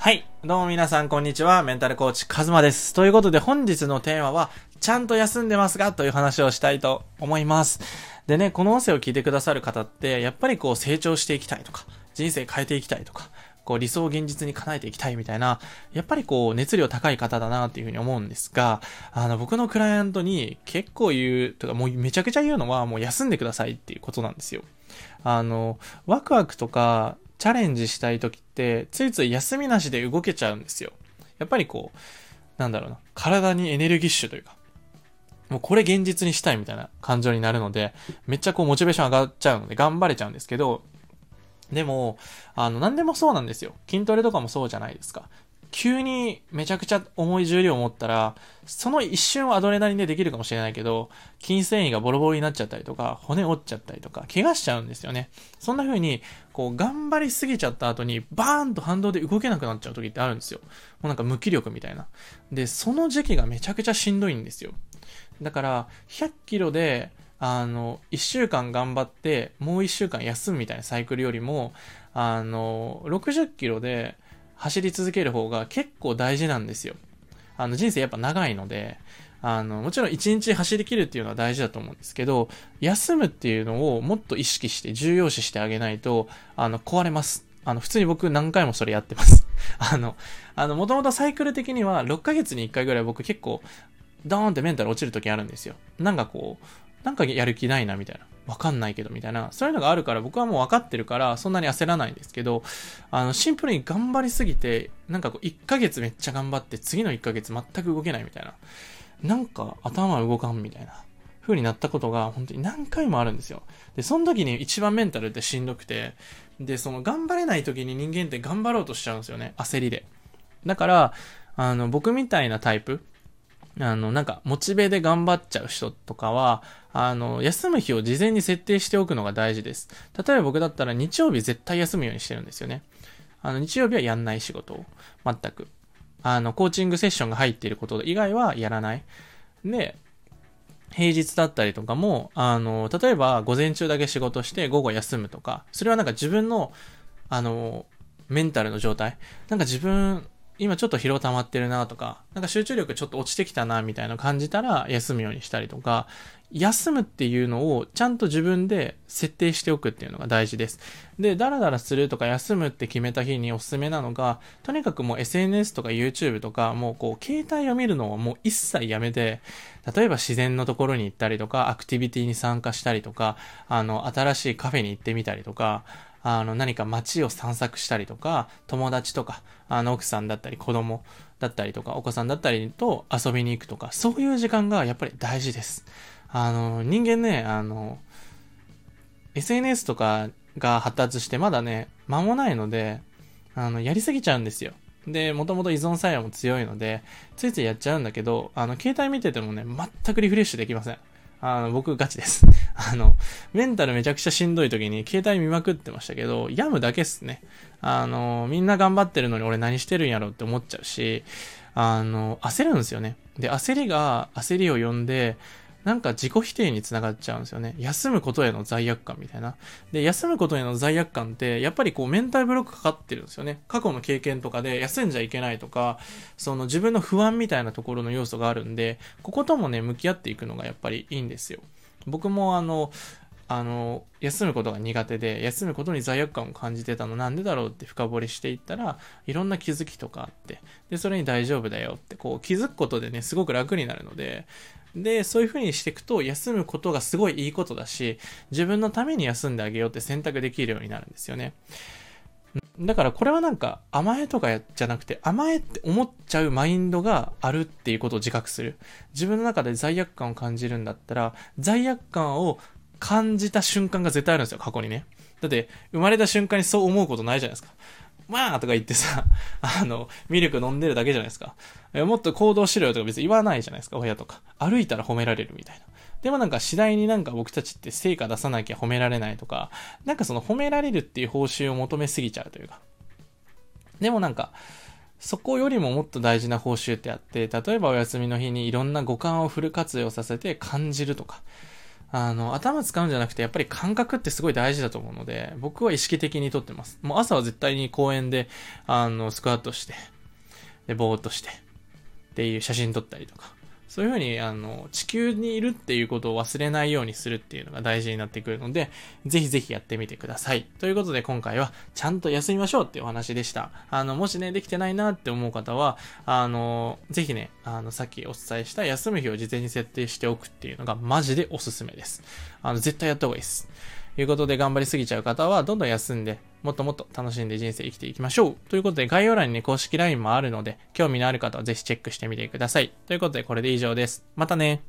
はい。どうも皆さん、こんにちは。メンタルコーチ、カズマです。ということで、本日のテーマは、ちゃんと休んでますかという話をしたいと思います。でね、この音声を聞いてくださる方って、やっぱりこう、成長していきたいとか、人生変えていきたいとか、こう、理想を現実に叶えていきたいみたいな、やっぱりこう、熱量高い方だなっていうふうに思うんですが、あの、僕のクライアントに結構言う、とか、もうめちゃくちゃ言うのは、もう休んでくださいっていうことなんですよ。あの、ワクワクとか、チャレンジしたい時って、ついつい休みなしで動けちゃうんですよ。やっぱりこう、なんだろうな、体にエネルギッシュというか、もうこれ現実にしたいみたいな感情になるので、めっちゃこうモチベーション上がっちゃうので頑張れちゃうんですけど、でも、あの、何でもそうなんですよ。筋トレとかもそうじゃないですか。急にめちゃくちゃ重い重量を持ったら、その一瞬はアドレナリンでできるかもしれないけど、筋繊維がボロボロになっちゃったりとか、骨折っちゃったりとか、怪我しちゃうんですよね。そんな風に、こう、頑張りすぎちゃった後に、バーンと反動で動けなくなっちゃう時ってあるんですよ。もうなんか無気力みたいな。で、その時期がめちゃくちゃしんどいんですよ。だから、100キロで、あの、1週間頑張って、もう1週間休むみたいなサイクルよりも、あの、60キロで走り続ける方が結構大事なんですよ。あの、人生やっぱ長いので、あの、もちろん1日走り切るっていうのは大事だと思うんですけど、休むっていうのをもっと意識して重要視してあげないと、あの、壊れます。あの、普通に僕何回もそれやってます。あの、あの、もともとサイクル的には6ヶ月に1回ぐらい僕結構、ドーンってメンタル落ちる時あるんですよ。なんかこう、なんかやる気ないなみたいな。わかんないけどみたいな。そういうのがあるから僕はもう分かってるからそんなに焦らないんですけど、あの、シンプルに頑張りすぎて、なんかこう1ヶ月めっちゃ頑張って次の1ヶ月全く動けないみたいな。なんか頭動かんみたいな。風になったことが本当に何回もあるんですよ。で、その時に一番メンタルってしんどくて、で、その頑張れない時に人間って頑張ろうとしちゃうんですよね。焦りで。だから、あの、僕みたいなタイプ、あの、なんか、モチベで頑張っちゃう人とかは、あの、休む日を事前に設定しておくのが大事です。例えば僕だったら日曜日絶対休むようにしてるんですよね。あの、日曜日はやんない仕事を。全く。あの、コーチングセッションが入っていること以外はやらない。で、平日だったりとかも、あの、例えば午前中だけ仕事して午後休むとか、それはなんか自分の、あの、メンタルの状態。なんか自分、今ちょっと疲労溜まってるなとか、なんか集中力ちょっと落ちてきたなみたいな感じたら休むようにしたりとか、休むっていうのをちゃんと自分で設定しておくっていうのが大事です。で、ダラダラするとか休むって決めた日におすすめなのが、とにかくもう SNS とか YouTube とか、もうこう携帯を見るのをもう一切やめて、例えば自然のところに行ったりとか、アクティビティに参加したりとか、あの、新しいカフェに行ってみたりとか、あの、何か街を散策したりとか、友達とか、あの、奥さんだったり、子供だったりとか、お子さんだったりと遊びに行くとか、そういう時間がやっぱり大事です。あの、人間ね、あの、SNS とかが発達してまだね、間もないので、あの、やりすぎちゃうんですよ。で、もともと依存作用も強いので、ついついやっちゃうんだけど、あの、携帯見ててもね、全くリフレッシュできません。あの、僕ガチです。あの、メンタルめちゃくちゃしんどい時に携帯見まくってましたけど、病むだけっすね。あの、みんな頑張ってるのに俺何してるんやろって思っちゃうし、あの、焦るんですよね。で、焦りが焦りを呼んで、なんか自己否定につながっちゃうんですよね。休むことへの罪悪感みたいな。で、休むことへの罪悪感って、やっぱりこうメンタルブロックかかってるんですよね。過去の経験とかで休んじゃいけないとか、その自分の不安みたいなところの要素があるんで、ここともね、向き合っていくのがやっぱりいいんですよ。僕もあの、あの、休むことが苦手で、休むことに罪悪感を感じてたのなんでだろうって深掘りしていったら、いろんな気づきとかあって、で、それに大丈夫だよって、こう気づくことでね、すごく楽になるので、で、そういう風にしていくと、休むことがすごいいいことだし、自分のために休んであげようって選択できるようになるんですよね。だからこれはなんか甘えとかじゃなくて甘えって思っちゃうマインドがあるっていうことを自覚する。自分の中で罪悪感を感じるんだったら罪悪感を感じた瞬間が絶対あるんですよ、過去にね。だって生まれた瞬間にそう思うことないじゃないですか。まあとか言ってさ、あの、ミルク飲んでるだけじゃないですか。もっと行動しろよとか別に言わないじゃないですか、親とか。歩いたら褒められるみたいな。でもなんか次第になんか僕たちって成果出さなきゃ褒められないとか、なんかその褒められるっていう報酬を求めすぎちゃうというか。でもなんか、そこよりももっと大事な報酬ってあって、例えばお休みの日にいろんな五感をフル活用させて感じるとか、あの、頭使うんじゃなくて、やっぱり感覚ってすごい大事だと思うので、僕は意識的にとってます。もう朝は絶対に公園で、あの、スクワットして、で、ぼーっとして、っていう写真撮ったりとか、そういうふうに、あの、地球にいるっていうことを忘れないようにするっていうのが大事になってくるので、ぜひぜひやってみてください。ということで今回は、ちゃんと休みましょうっていうお話でした。あの、もしね、できてないなって思う方は、あの、ぜひね、あの、さっきお伝えした休む日を事前に設定しておくっていうのがマジでおすすめです。あの、絶対やった方がいいです。ということで頑張りすぎちゃう方は、どんどん休んで、もっともっと楽しんで人生生きていきましょう。ということで、概要欄にね、公式 LINE もあるので、興味のある方はぜひチェックしてみてください。ということで、これで以上です。またね。